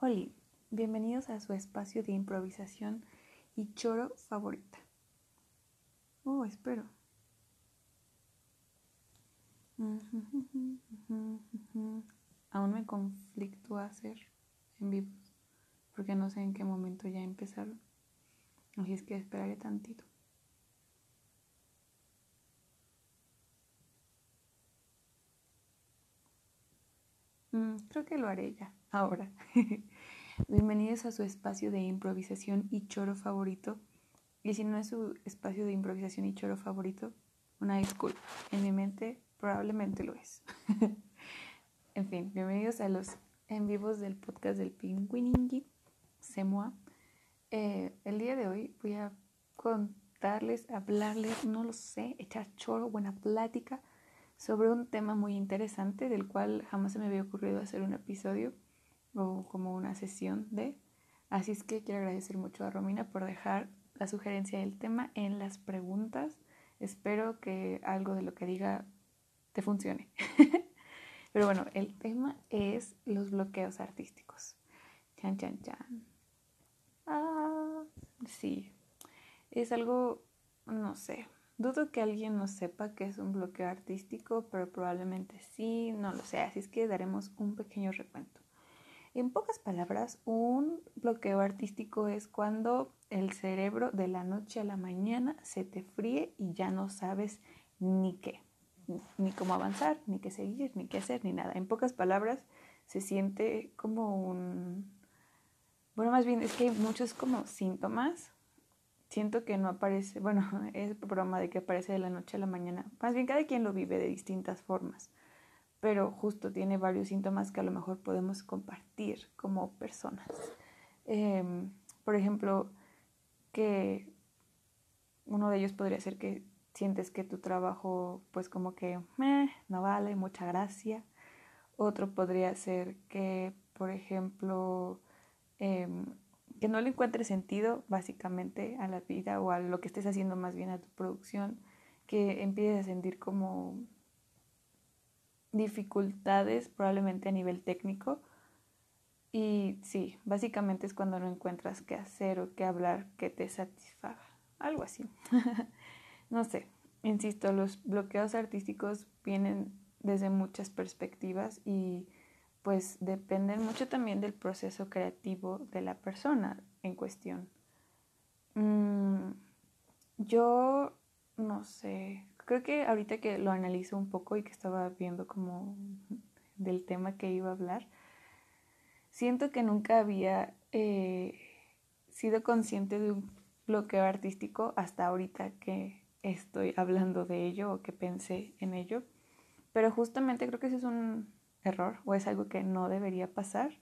Oli, bienvenidos a su espacio de improvisación y choro favorita. Oh, espero. Aún me conflictúa hacer en vivos, porque no sé en qué momento ya empezaron. Así es que esperaré tantito. Mm, creo que lo haré ya, ahora. Bienvenidos a su espacio de improvisación y choro favorito. Y si no es su espacio de improvisación y choro favorito, una disculpa. En mi mente probablemente lo es. en fin, bienvenidos a los en vivos del podcast del Pingüiningi, Semoa. Eh, el día de hoy voy a contarles, hablarles, no lo sé, echar choro, buena plática sobre un tema muy interesante del cual jamás se me había ocurrido hacer un episodio o como una sesión de. Así es que quiero agradecer mucho a Romina por dejar la sugerencia del tema en las preguntas. Espero que algo de lo que diga te funcione. Pero bueno, el tema es los bloqueos artísticos. Chan, chan, chan. Ah, sí. Es algo, no sé, Dudo que alguien no sepa que es un bloqueo artístico, pero probablemente sí, no lo sé, así es que daremos un pequeño recuento. En pocas palabras, un bloqueo artístico es cuando el cerebro de la noche a la mañana se te fríe y ya no sabes ni qué, ni cómo avanzar, ni qué seguir, ni qué hacer, ni nada. En pocas palabras, se siente como un... Bueno, más bien es que hay muchos como síntomas siento que no aparece, bueno, es broma de que aparece de la noche a la mañana. Más bien cada quien lo vive de distintas formas, pero justo tiene varios síntomas que a lo mejor podemos compartir como personas. Em, por ejemplo, que uno de ellos podría ser que sientes que tu trabajo pues como que no vale, mucha gracia. Otro podría ser que, por ejemplo, em, que no le encuentres sentido básicamente a la vida o a lo que estés haciendo más bien a tu producción, que empieces a sentir como dificultades probablemente a nivel técnico. Y sí, básicamente es cuando no encuentras qué hacer o qué hablar que te satisfaga, algo así. no sé, insisto, los bloqueos artísticos vienen desde muchas perspectivas y pues dependen mucho también del proceso creativo de la persona en cuestión. Mm, yo no sé, creo que ahorita que lo analizo un poco y que estaba viendo como del tema que iba a hablar, siento que nunca había eh, sido consciente de un bloqueo artístico hasta ahorita que estoy hablando de ello o que pensé en ello. Pero justamente creo que ese es un error o es algo que no debería pasar.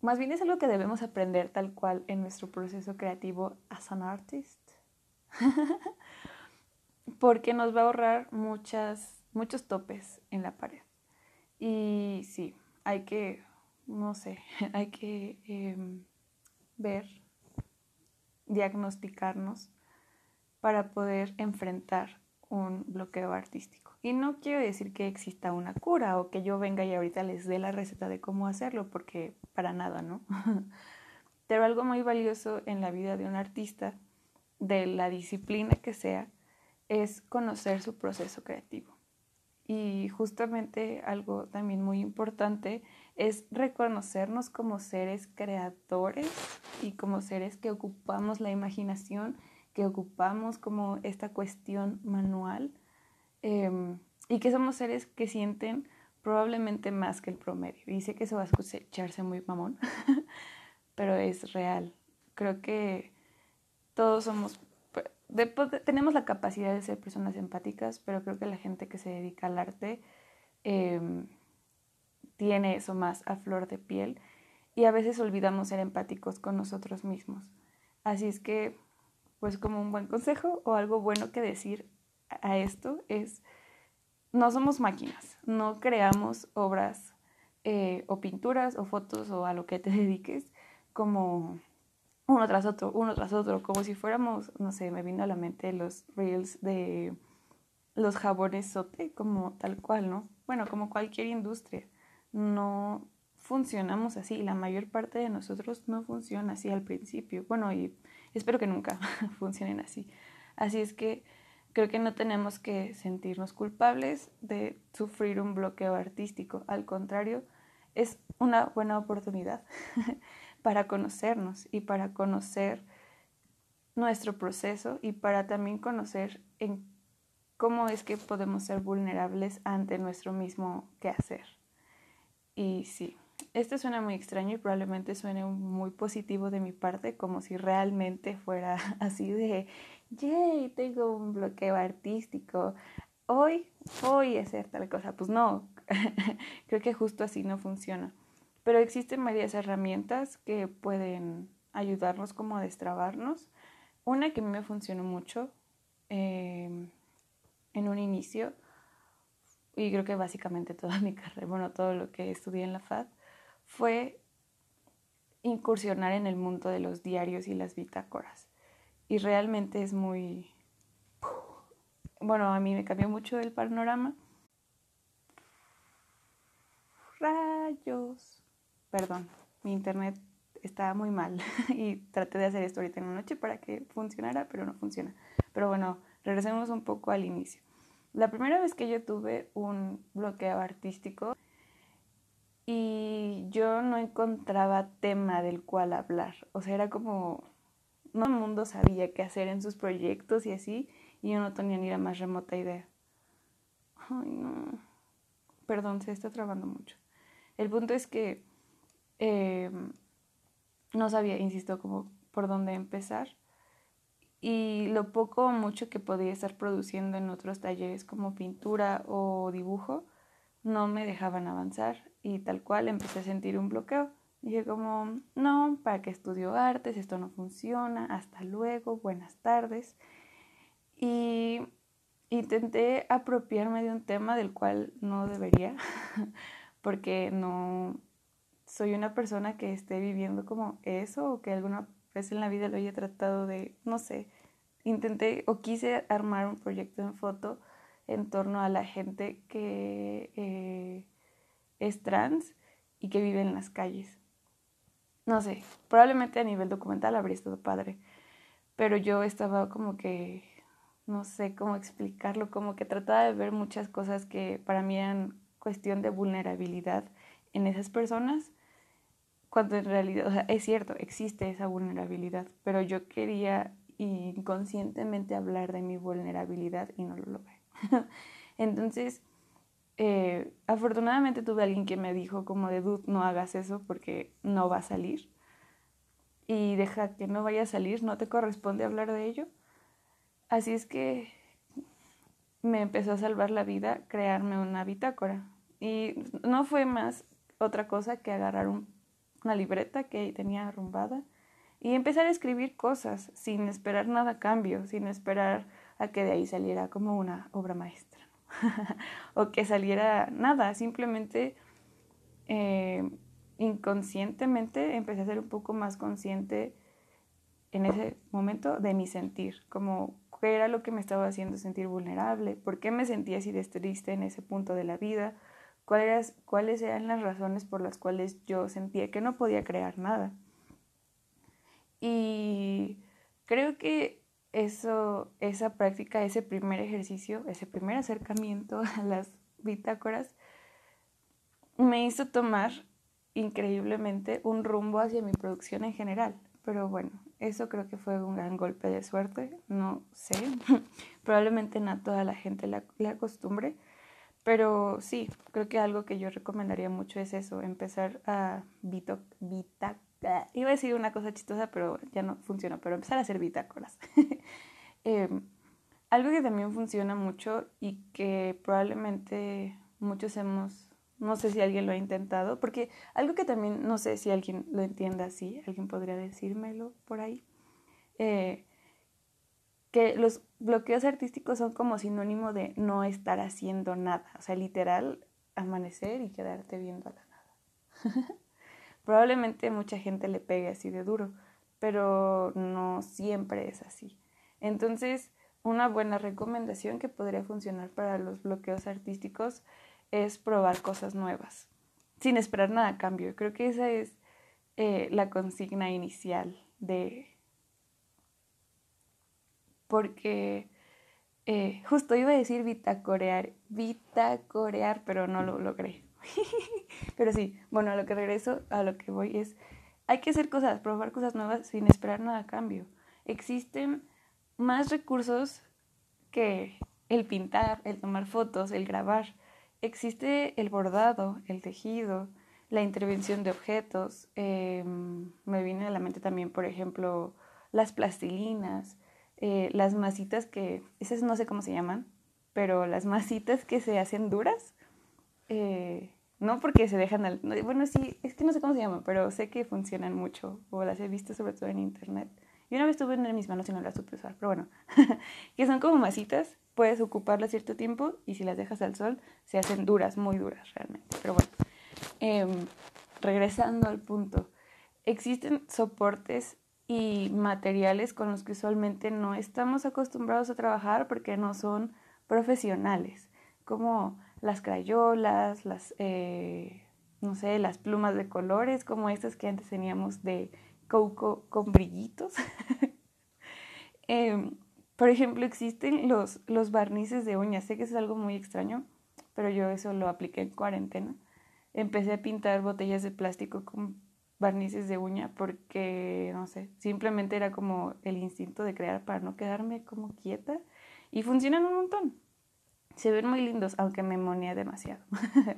Más bien es algo que debemos aprender tal cual en nuestro proceso creativo as an artist. Porque nos va a ahorrar muchas, muchos topes en la pared. Y sí, hay que, no sé, hay que em, ver, diagnosticarnos para poder enfrentar un bloqueo artístico. Y no quiero decir que exista una cura o que yo venga y ahorita les dé la receta de cómo hacerlo, porque para nada, ¿no? Pero algo muy valioso en la vida de un artista, de la disciplina que sea, es conocer su proceso creativo. Y justamente algo también muy importante es reconocernos como seres creadores y como seres que ocupamos la imaginación, que ocupamos como esta cuestión manual Em, y que somos seres que sienten probablemente más que el promedio. Y sé que eso va a escucharse muy mamón, pero es real. Creo que todos somos, tenemos la capacidad de ser personas empáticas, pero creo que la gente que se dedica al arte em, tiene eso más a flor de piel y a veces olvidamos ser empáticos con nosotros mismos. Así es que, pues como un buen consejo o algo bueno que decir a esto es, no somos máquinas, no creamos obras eh, o pinturas o fotos o a lo que te dediques como uno tras otro, uno tras otro, como si fuéramos, no sé, me vino a la mente los reels de los jabones sote, como tal cual, ¿no? Bueno, como cualquier industria. No funcionamos así, la mayor parte de nosotros no funciona así al principio. Bueno, y espero que nunca funcionen así. Así es que creo que no tenemos que sentirnos culpables de sufrir un bloqueo artístico. Al contrario, es una buena oportunidad para conocernos y para conocer nuestro proceso y para también conocer cómo es que podemos ser vulnerables ante nuestro mismo quehacer. Y sí, esto suena muy extraño y probablemente suene muy positivo de mi parte, como si realmente fuera así de, yay, tengo un bloqueo artístico, hoy voy a hacer tal cosa. Pues no, creo que justo así no funciona. Pero existen varias herramientas que pueden ayudarnos como a destrabarnos. Una que a mí me funcionó mucho em, en un inicio, y creo que básicamente toda mi carrera, bueno, todo lo que estudié en la FAD, fue incursionar en el mundo de los diarios y las bitácoras. Y realmente es muy... Bueno, a mí me cambió mucho el panorama. Rayos. Perdón, mi internet estaba muy mal y traté de hacer esto ahorita en la noche para que funcionara, pero no funciona. Pero bueno, regresemos un poco al inicio. La primera vez que yo tuve un bloqueo artístico yo no encontraba tema del cual hablar. O sea, era como, no el mundo sabía qué hacer en sus proyectos y así, y yo no tenía ni la más remota idea. Ay, no. Perdón, se está trabando mucho. El punto es que em, no sabía, insisto, como por dónde empezar. Y lo poco o mucho que podía estar produciendo en otros talleres como pintura o dibujo no me dejaban avanzar y tal cual empecé a sentir un bloqueo. Dije como, no, ¿para qué estudio artes? Esto no funciona, hasta luego, buenas tardes. Y intenté apropiarme de un tema del cual no debería, porque no soy una persona que esté viviendo como eso o que alguna vez en la vida lo haya tratado de, no sé, intenté o quise armar un proyecto en foto en torno a la gente que eh, es trans y que vive en las calles. No sé, probablemente a nivel documental habría estado padre, pero yo estaba como que, no sé cómo explicarlo, como que trataba de ver muchas cosas que para mí eran cuestión de vulnerabilidad en esas personas, cuando en realidad, o sea, es cierto, existe esa vulnerabilidad, pero yo quería inconscientemente hablar de mi vulnerabilidad y no lo logré. Entonces, eh, afortunadamente tuve alguien que me dijo como de, dude, no hagas eso porque no va a salir. Y deja que no vaya a salir, no te corresponde hablar de ello. Así es que me empezó a salvar la vida crearme una bitácora. Y no fue más otra cosa que agarrar una libreta que tenía arrumbada y empezar a escribir cosas sin esperar nada cambio, sin esperar que de ahí saliera como una obra maestra o que saliera nada, simplemente eh, inconscientemente empecé a ser un poco más consciente en ese momento de mi sentir, como qué era lo que me estaba haciendo sentir vulnerable, por qué me sentía así de triste en ese punto de la vida, cuáles, cuáles eran las razones por las cuales yo sentía que no podía crear nada. Y creo que eso, esa práctica, ese primer ejercicio, ese primer acercamiento a las bitácoras, me hizo tomar increíblemente un rumbo hacia mi producción en general. Pero bueno, eso creo que fue un gran golpe de suerte, no sé, probablemente no toda la gente la, la acostumbre, pero sí, creo que algo que yo recomendaría mucho es eso, empezar a bitácoras iba a decir una cosa chistosa, pero ya no funciona, pero empezar a hacer bitácoras. Em, algo que también funciona mucho y que probablemente muchos hemos, no sé si alguien lo ha intentado, porque algo que también no sé si alguien lo entienda así, alguien podría decírmelo por ahí, eh, que los bloqueos artísticos son como sinónimo de no estar haciendo nada, o sea, literal, amanecer y quedarte viendo a la nada. Probablemente mucha gente le pegue así de duro, pero no siempre es así. Entonces, una buena recomendación que podría funcionar para los bloqueos artísticos es probar cosas nuevas. sin esperar nada a cambio. Creo que esa es eh, la consigna inicial de... Porque eh, justo iba a decir vitacorear, vitacorear, pero no lo logré. pero sí, bueno, a lo que regreso, a lo que voy es, hay que hacer cosas, probar cosas nuevas sin esperar nada a cambio. Existen más recursos que el pintar, el tomar fotos, el grabar. Existe el bordado, el tejido, la intervención de objetos. Em, me viene a la mente también, por ejemplo, las plastilinas, eh, las masitas que, esas no sé cómo se llaman, pero las masitas que se hacen duras. Eh, no porque se dejan al... Bueno, sí, es que no sé cómo se llaman, pero sé que funcionan mucho o las he visto sobre todo en internet. Y una vez tuve en mis manos y no las supe usar, pero bueno, que son como masitas, puedes ocuparlas cierto tiempo y si las dejas al sol se hacen duras, muy duras realmente. Pero bueno, em, regresando al punto, existen soportes y materiales con los que usualmente no estamos acostumbrados a trabajar porque no son profesionales, como las crayolas, las, eh, no sé, las plumas de colores, como estas que antes teníamos de coco con brillitos. Em, por ejemplo, existen los, los barnices de uñas. Sé que es algo muy extraño, pero yo eso lo apliqué en cuarentena. Empecé a pintar botellas de plástico con barnices de uña porque, no sé, simplemente era como el instinto de crear para no quedarme como quieta. Y funcionan un montón. Se ven muy lindos, aunque me monía demasiado.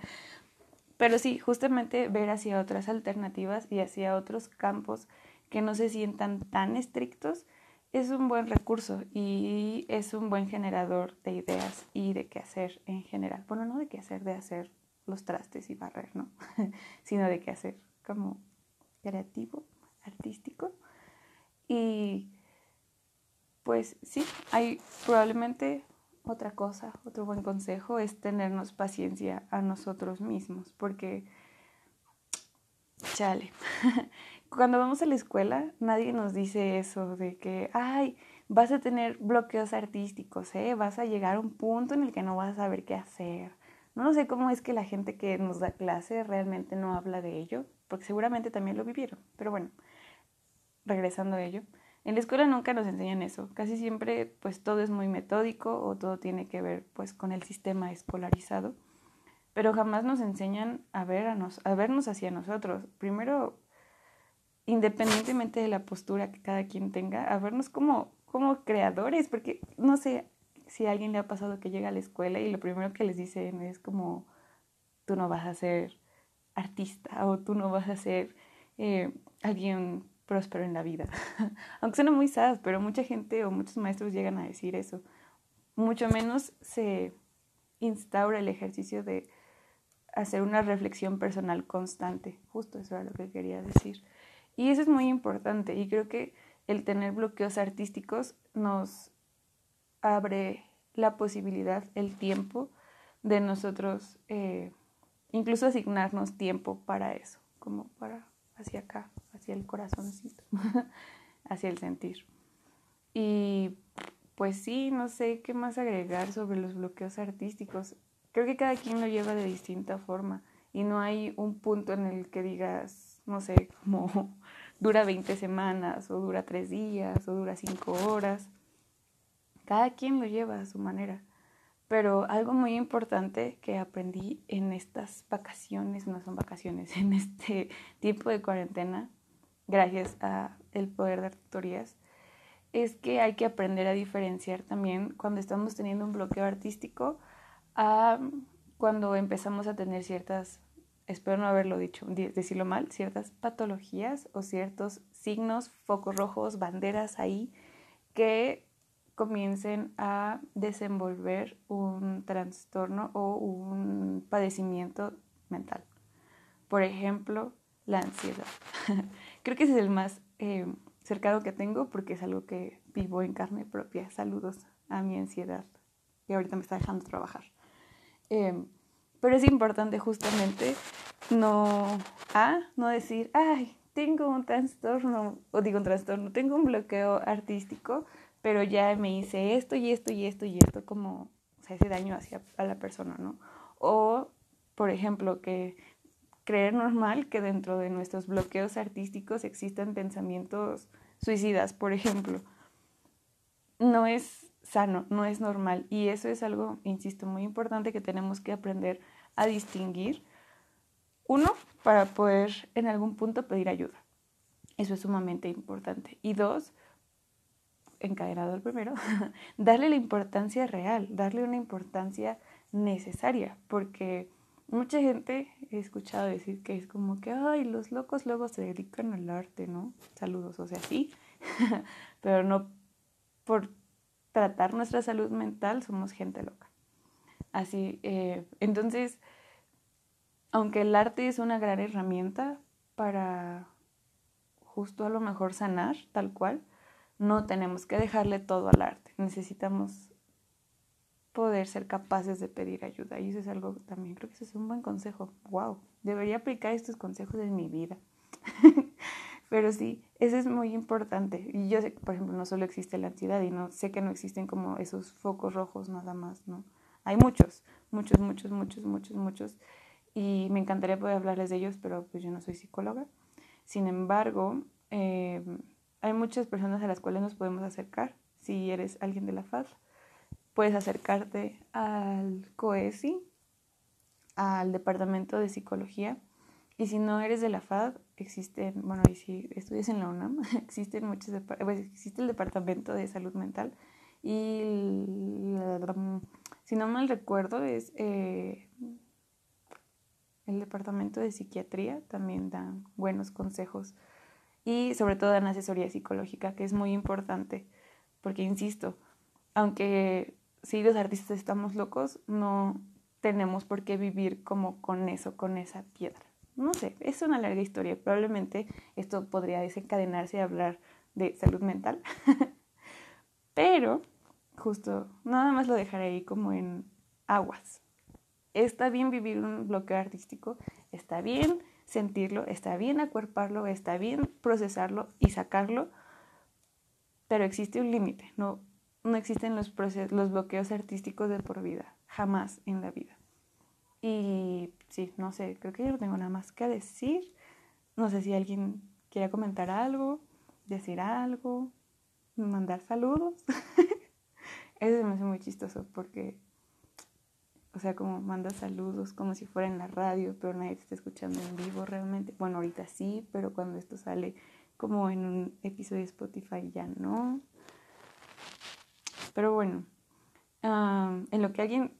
Pero sí, justamente ver hacia otras alternativas y hacia otros campos que no se sientan tan estrictos es un buen recurso y es un buen generador de ideas y de qué hacer en general. Bueno, no de qué hacer, de hacer los trastes y barrer, ¿no? sino de qué hacer como creativo, artístico. Y pues sí, hay probablemente otra cosa, otro buen consejo es tenernos paciencia a nosotros mismos, porque, chale, cuando vamos a la escuela nadie nos dice eso de que, ay, vas a tener bloqueos artísticos, ¿eh? vas a llegar a un punto en el que no vas a saber qué hacer. No sé cómo es que la gente que nos da clase realmente no habla de ello, porque seguramente también lo vivieron, pero bueno, regresando a ello. En la escuela nunca nos enseñan eso, casi siempre pues todo es muy metódico o todo tiene que ver pues con el sistema escolarizado, pero jamás nos enseñan a, ver a, nos, a vernos hacia nosotros. Primero, independientemente de la postura que cada quien tenga, a vernos como, como creadores, porque no sé si a alguien le ha pasado que llega a la escuela y lo primero que les dicen es como, tú no vas a ser artista o tú no vas a ser eh, alguien próspero en la vida. Aunque suena muy sad, pero mucha gente o muchos maestros llegan a decir eso. Mucho menos se instaura el ejercicio de hacer una reflexión personal constante. Justo eso era lo que quería decir. Y eso es muy importante y creo que el tener bloqueos artísticos nos abre la posibilidad, el tiempo de nosotros eh, incluso asignarnos tiempo para eso, como para hacia acá, hacia el corazoncito, hacia el sentir. Y pues sí, no sé qué más agregar sobre los bloqueos artísticos. Creo que cada quien lo lleva de distinta forma y no hay un punto en el que digas, no sé, como dura 20 semanas o dura 3 días o dura 5 horas. Cada quien lo lleva a su manera. Pero algo muy importante que aprendí en estas vacaciones, no son vacaciones, en este tiempo de cuarentena, gracias a el poder de tutorías, es que hay que aprender a diferenciar también cuando estamos teniendo un bloqueo artístico a cuando empezamos a tener ciertas, espero no haberlo dicho, decirlo mal, ciertas patologías o ciertos signos, focos rojos, banderas ahí que comiencen a desenvolver un trastorno o un padecimiento mental. Por ejemplo, la ansiedad. Creo que ese es el más eh, cercano que tengo porque es algo que vivo en carne propia. Saludos a mi ansiedad, que ahorita me está dejando trabajar. Em, pero es importante justamente no, a, no decir, ay, tengo un trastorno, o digo un trastorno, tengo un bloqueo artístico, pero ya me hice esto y esto y esto y esto, como o sea, ese daño hacia a la persona, ¿no? O, por ejemplo, que creer normal que dentro de nuestros bloqueos artísticos existan pensamientos suicidas, por ejemplo. No es sano, no es normal. Y eso es algo, insisto, muy importante que tenemos que aprender a distinguir. Uno, para poder en algún punto pedir ayuda. Eso es sumamente importante. Y dos, encadenado al primero, darle la importancia real, darle una importancia necesaria, porque mucha gente he escuchado decir que es como que, ay, los locos luego se dedican al arte, ¿no? Saludos, o sea, sí, pero no por tratar nuestra salud mental somos gente loca. Así, eh, entonces, aunque el arte es una gran herramienta para justo a lo mejor sanar, tal cual, no tenemos que dejarle todo al arte. Necesitamos poder ser capaces de pedir ayuda. Y eso es algo también, creo que eso es un buen consejo. ¡Wow! Debería aplicar estos consejos en mi vida. Pero sí, eso es muy importante. Y yo sé que, por ejemplo, no solo existe la ansiedad y no sé que no existen como esos focos rojos nada más, ¿no? Hay muchos, muchos, muchos, muchos, muchos, muchos. Y me encantaría poder hablarles de ellos, pero pues yo no soy psicóloga. Sin embargo, eh, hay muchas personas a las cuales nos podemos acercar. Si eres alguien de la FAD, puedes acercarte al COESI, al Departamento de Psicología. Y si no eres de la FAD, existen, bueno, y si estudias en la UNAM, existen muchos, pues, existe el Departamento de Salud Mental. Y si no mal recuerdo, es eh, el Departamento de Psiquiatría, también dan buenos consejos y sobre todo en asesoría psicológica, que es muy importante, porque insisto, aunque si los artistas estamos locos, no tenemos por qué vivir como con eso, con esa piedra. No sé, es una larga historia. Probablemente esto podría desencadenarse a hablar de salud mental. Pero justo, nada más lo dejaré ahí como en aguas. Está bien vivir un bloqueo artístico, está bien sentirlo, está bien acuerparlo, está bien procesarlo y sacarlo, pero existe un límite, no, no existen los, los bloqueos artísticos de por vida, jamás en la vida. Y sí, no sé, creo que yo no tengo nada más que decir. No sé si alguien quiere comentar algo, decir algo, mandar saludos. Eso me hace muy chistoso porque o sea, como manda saludos como si fuera en la radio, pero nadie te está escuchando en vivo realmente. Bueno, ahorita sí, pero cuando esto sale como en un episodio de Spotify ya no. Pero bueno, en lo que alguien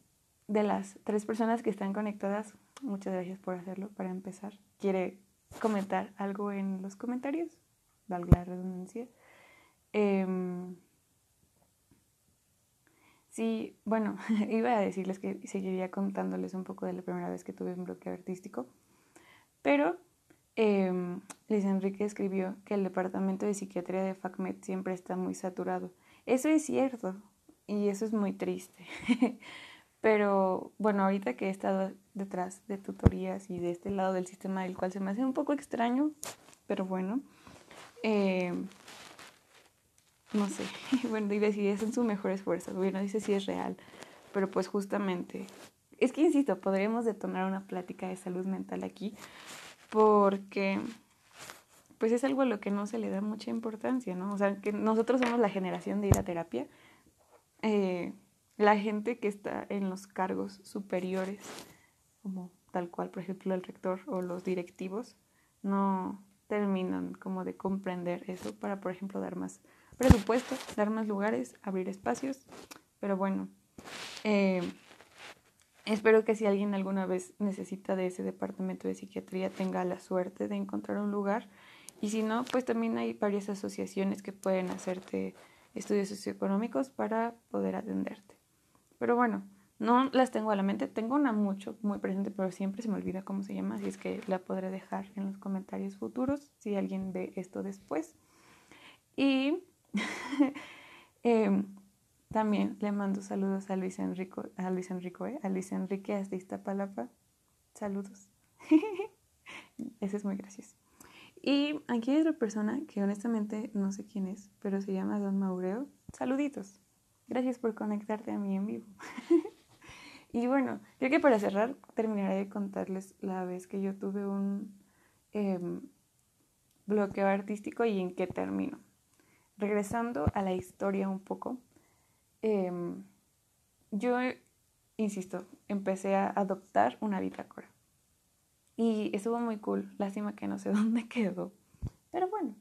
de las tres personas que están conectadas, muchas gracias por hacerlo para empezar, quiere comentar algo en los comentarios, valga la redundancia. Eh, Sí, bueno, iba a decirles que seguiría contándoles un poco de la primera vez que tuve un bloqueo artístico, pero eh, Luis Enrique escribió que el departamento de psiquiatría de FACMED siempre está muy saturado. Eso es cierto y eso es muy triste. pero bueno, ahorita que he estado detrás de tutorías y de este lado del sistema del cual se me hace un poco extraño, pero bueno, eh, no sé, bueno, y decir, es en su mejor esfuerzo, bueno, dice si es real, pero pues justamente, es que insisto, podríamos detonar una plática de salud mental aquí, porque pues es algo a lo que no se le da mucha importancia, ¿no? O sea, que nosotros somos la generación de ir a terapia, eh, la gente que está en los cargos superiores, como tal cual, por ejemplo, el rector o los directivos, no terminan como de comprender eso para, por ejemplo, dar más presupuesto, dar más lugares, abrir espacios. Pero bueno, eh, espero que si alguien alguna vez necesita de ese departamento de psiquiatría tenga la suerte de encontrar un lugar. Y si no, pues también hay varias asociaciones que pueden hacerte estudios socioeconómicos para poder atenderte. Pero bueno, no las tengo a la mente, tengo una mucho, muy presente, pero siempre se me olvida cómo se llama, así es que la podré dejar en los comentarios futuros si alguien ve esto después. Y Em, también le mando saludos a Luis Enrico, a Luis Enrico, ¿eh? a Luis Enrique hasta Iztapalapa. Saludos. Ese es muy gracioso. Y aquí hay otra persona que honestamente no sé quién es, pero se llama Don Maureo. Saluditos. Gracias por conectarte a mí en vivo. Y bueno, creo que para cerrar terminaré de contarles la vez que yo tuve un em, bloqueo artístico y en qué termino. Regresando a la historia un poco, em, yo, insisto, empecé a adoptar una bitácora. Y estuvo muy cool. Lástima que no sé dónde quedó. Pero bueno,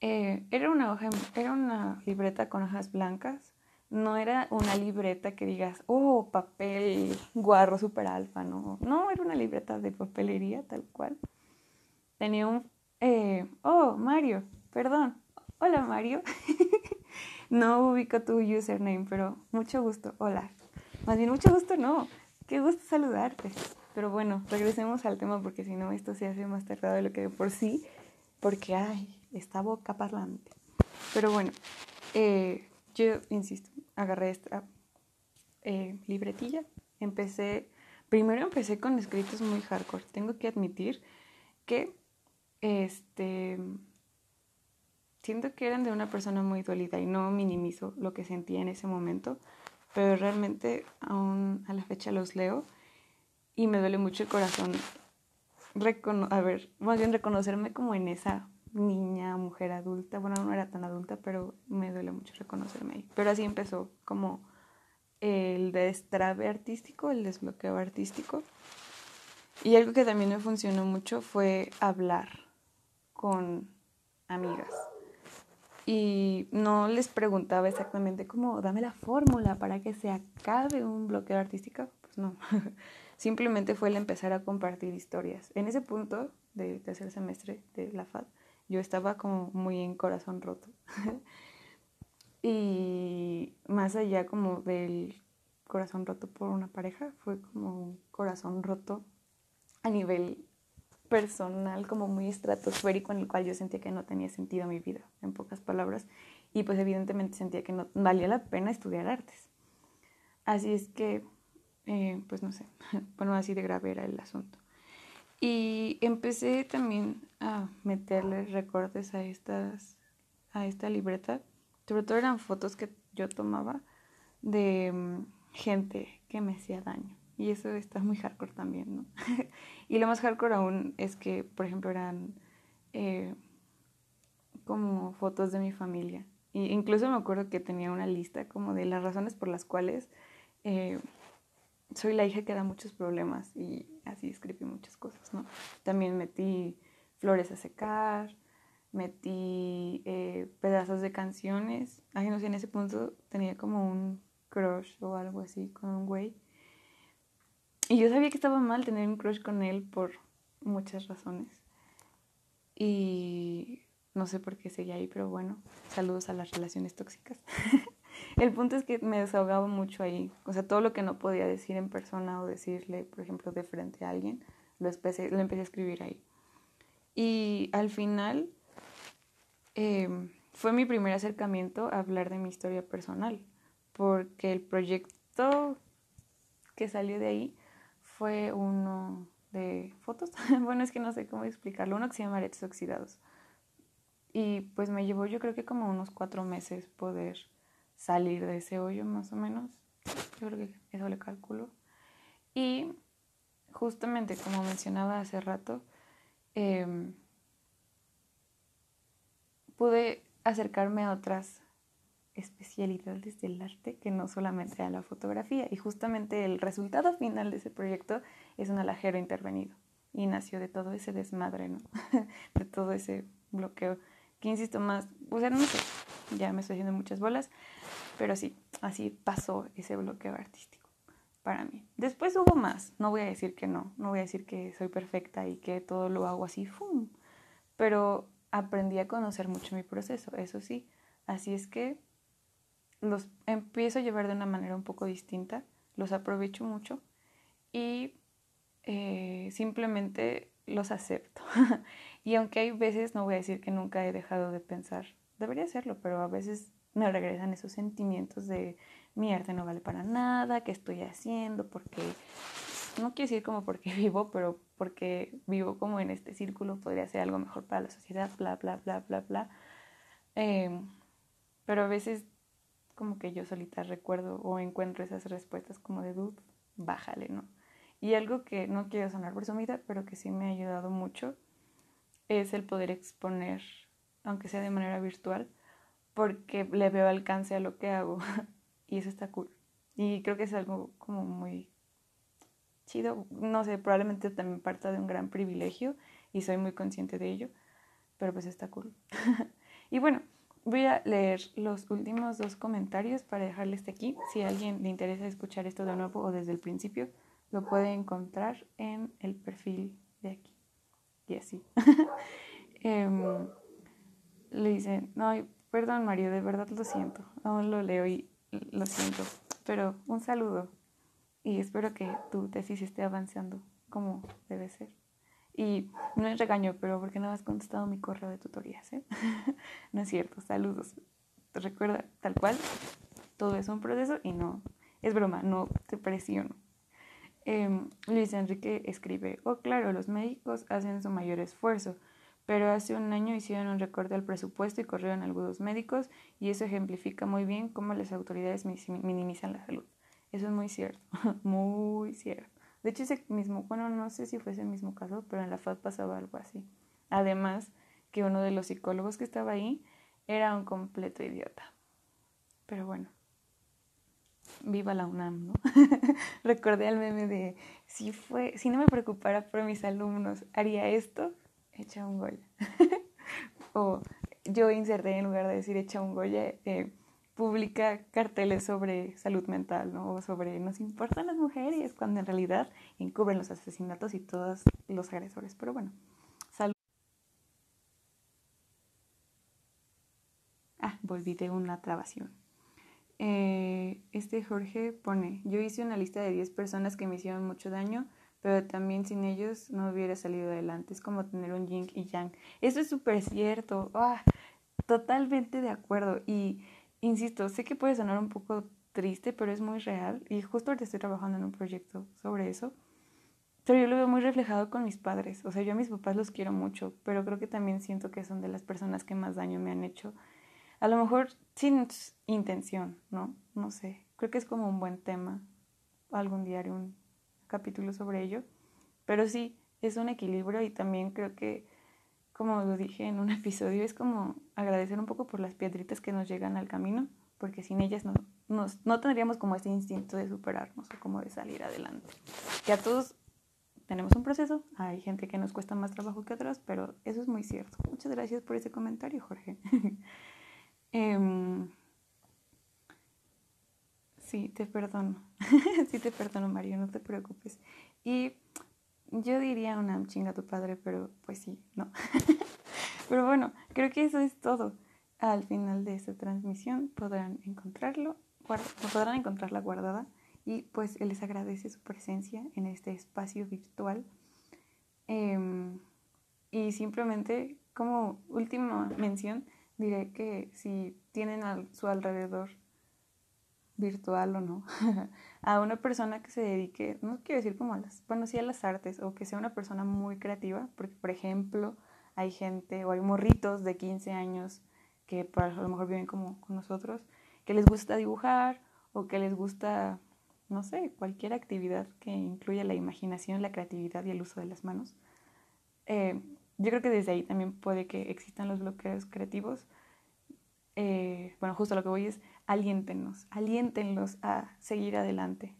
eh, era una hoja, era una libreta con hojas blancas. No era una libreta que digas, oh, papel guarro super alfa, no. No, era una libreta de papelería tal cual. Tenía un, eh, oh, Mario, perdón. Hola, Mario. no ubico tu username, pero mucho gusto. Hola. Más bien, mucho gusto no. Qué gusto saludarte. Pero bueno, regresemos al tema porque si no esto se hace más tardado de lo que de por sí, porque ay, esta boca parlante. Pero bueno, eh, yo insisto, agarré esta eh, libretilla, empecé, primero empecé con escritos muy hardcore. Tengo que admitir que este siento que eran de una persona muy dolida y no minimizo lo que sentía en ese momento, pero realmente aún a la fecha los leo y me duele mucho el corazón a ver, más bien reconocerme como en esa niña, mujer adulta, bueno, no era tan adulta, pero me duele mucho reconocerme ahí. Pero así empezó como el destrabe artístico, el desbloqueo artístico. Y algo que también me funcionó mucho fue hablar con amigas. Y no les preguntaba exactamente cómo, dame la fórmula para que se acabe un bloqueo artístico. Pues no. Simplemente fue el empezar a compartir historias. En ese punto de tercer semestre de la FAD, yo estaba como muy en corazón roto. y más allá como del corazón roto por una pareja, fue como un corazón roto a nivel personal, como muy estratosférico, en el cual yo sentía que no tenía sentido mi vida, en pocas palabras. Y pues evidentemente sentía que no valía la pena estudiar artes. Así es que eh, pues no sé, bueno, así de grave era el asunto. Y empecé también a meterle recortes a, estas, a esta libreta. Sobre todo eran fotos que yo tomaba de mm, gente que me hacía daño. Y eso está muy hardcore también, ¿no? y lo más hardcore aún es que, por ejemplo, eran eh, como fotos de mi familia. Y incluso me acuerdo que tenía una lista como de las razones por las cuales eh, soy la hija que da muchos problemas y así escribí muchas cosas, ¿no? También metí flores a secar, metí eh, pedazos de canciones. Ay, no sé, en ese punto tenía como un crush o algo así con un güey. Y yo sabía que estaba mal tener un crush con él por muchas razones. Y no sé por qué seguía ahí, pero bueno, saludos a las relaciones tóxicas. El punto es que me desahogaba mucho ahí. O sea, todo lo que no podía decir en persona o decirle, por ejemplo, de frente a alguien, lo empecé, lo empecé a escribir ahí. Y al final em, fue mi primer acercamiento a hablar de mi historia personal, porque el proyecto que salió de ahí fue uno de fotos. bueno, es que no sé cómo explicarlo. Uno que se llama Aretes Oxidados. Y pues me llevó yo creo que como unos cuatro meses poder salir de ese hoyo más o menos. Yo creo que eso le calculo. Y justamente como mencionaba hace rato, em, pude acercarme a otras especialidades del arte que no solamente a la fotografía. Y justamente el resultado final de ese proyecto es un alajero intervenido. Y nació de todo ese desmadre, ¿no? de todo ese bloqueo. Que insisto más, o sea, no sé, ya me estoy haciendo muchas bolas, pero sí, así pasó ese bloqueo artístico para mí. Después hubo más, no voy a decir que no, no voy a decir que soy perfecta y que todo lo hago así, ¡fum! pero aprendí a conocer mucho mi proceso, eso sí. Así es que los empiezo a llevar de una manera un poco distinta, los aprovecho mucho y eh, simplemente los acepto. y aunque hay veces, no voy a decir que nunca he dejado de pensar, debería hacerlo, pero a veces me regresan esos sentimientos de mi arte no vale para nada, qué estoy haciendo, porque no quiero decir como porque vivo, pero porque vivo como en este círculo, podría ser algo mejor para la sociedad, bla, bla, bla, bla, bla. Em, pero a veces como que yo solita recuerdo o encuentro esas respuestas como de duda, bájale, ¿no? Y algo que no quiero sonar presumida, pero que sí me ha ayudado mucho, es el poder exponer, aunque sea de manera virtual, porque le veo alcance a lo que hago y eso está cool. Y creo que es algo como muy chido, no sé, probablemente también parta de un gran privilegio y soy muy consciente de ello, pero pues está cool. y bueno, voy a leer los últimos dos comentarios para dejarles este aquí. Si a alguien le interesa escuchar esto de nuevo o desde el principio, lo puede encontrar en el perfil de aquí. Y así. Em, le dice, no, perdón Mario, de verdad lo siento. Aún lo leo y lo siento. Pero un saludo y espero que tu tesis esté avanzando como debe ser. Y no es regaño, pero porque no has contestado mi correo de tutorías, ¿eh? no es cierto, saludos. Recuerda, tal cual, todo es un proceso y no, es broma, no te presiono. Eh, Luis Enrique escribe, oh claro, los médicos hacen su mayor esfuerzo, pero hace un año hicieron un recorte al presupuesto y corrieron algunos médicos y eso ejemplifica muy bien cómo las autoridades minimizan la salud. Eso es muy cierto, muy cierto. De hecho, ese mismo, bueno, no sé si fue ese mismo caso, pero en la FAD pasaba algo así. Además, que uno de los psicólogos que estaba ahí era un completo idiota. Pero bueno, viva la UNAM, ¿no? Recordé al meme de, si, fue, si no me preocupara por mis alumnos, haría esto, echa un Goya. o yo inserté en lugar de decir echa un Goya, eh, publica carteles sobre salud mental, ¿no? O sobre nos importan las mujeres, cuando en realidad encubren los asesinatos y todos los agresores. Pero bueno, salud. Ah, volví de una trabación. Eh, este Jorge pone, yo hice una lista de 10 personas que me hicieron mucho daño, pero también sin ellos no hubiera salido adelante. Es como tener un yin y yang. Eso es súper cierto. Ah, totalmente de acuerdo. Y insisto, sé que puede sonar un poco triste, pero es muy real. Y justo ahorita estoy trabajando en un proyecto sobre eso. Pero yo lo veo muy reflejado con mis padres. O sea, yo a mis papás los quiero mucho, pero creo que también siento que son de las personas que más daño me han hecho. A lo mejor sin intención, ¿no? No sé. Creo que es como un buen tema. Algún diario, un capítulo sobre ello. Pero sí, es un equilibrio y también creo que como lo dije en un episodio, es como agradecer un poco por las piedritas que nos llegan al camino, porque sin ellas no, no tendríamos como ese instinto de superarnos o como de salir adelante. Que a todos tenemos un proceso, hay gente que nos cuesta más trabajo que otros, pero eso es muy cierto. Muchas gracias por ese comentario, Jorge. Em, sí, te perdono. sí, te perdono, Mario, no te preocupes. Y yo diría una chinga tu padre, pero pues sí, no. pero bueno, creo que eso es todo. Al final de esta transmisión podrán encontrarlo, podrán encontrarla guardada y pues les agradece su presencia en este espacio virtual. Em, y simplemente como última mención diré que si tienen a su alrededor virtual o no, a una persona que se dedique, no quiero decir como a las, bueno, sí a las artes, o que sea una persona muy creativa, porque por ejemplo hay gente o hay morritos de 15 años que a lo mejor viven como con nosotros, que les gusta dibujar o que les gusta, no sé, cualquier actividad que incluya la imaginación, la creatividad y el uso de las manos. Eh, yo creo que desde ahí también puede que existan los bloqueos creativos. Eh, bueno, justo lo que voy es aliéntenos, aliéntenlos a seguir adelante.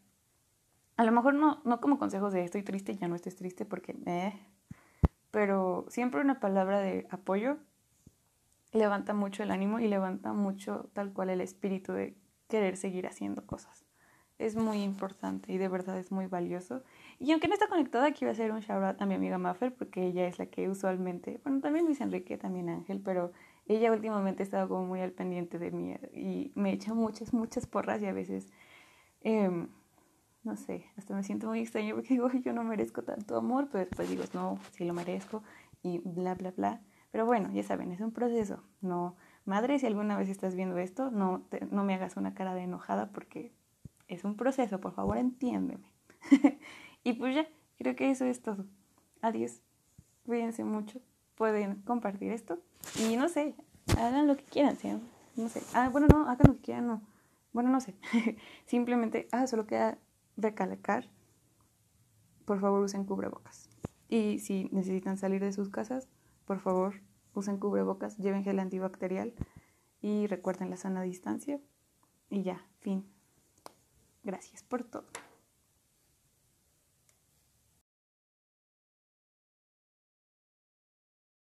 A lo mejor no, no como consejos de estoy triste, ya no estés triste porque, eh, pero siempre una palabra de apoyo levanta mucho el ánimo y levanta mucho tal cual el espíritu de querer seguir haciendo cosas. Es muy importante y de verdad es muy valioso. Y aunque no está conectada, aquí voy a hacer un shout out a mi amiga Maffer porque ella es la que usualmente, bueno, también Luis Enrique, también Ángel, pero ella últimamente ha estado como muy al pendiente de mí y me echa muchas, muchas porras y a veces, em, no sé, hasta me siento muy extraño porque digo, yo no merezco tanto amor, pero después digo, no, sí lo merezco y bla, bla, bla. Pero bueno, ya saben, es un proceso. No, madre, si alguna vez estás viendo esto, no, no me hagas una cara de enojada porque es un proceso, por favor, entiéndeme. y pues ya, creo que eso es todo. Adiós. Cuídense mucho pueden compartir esto. Y no sé, hagan lo que quieran, ¿sí? No sé. Ah, bueno, no, hagan lo que quieran, no. Bueno, no sé. Simplemente, ah, solo queda recalcar, por favor usen cubrebocas. Y si necesitan salir de sus casas, por favor usen cubrebocas, lleven gel antibacterial y recuerden la sana distancia. Y ya, fin. Gracias por todo.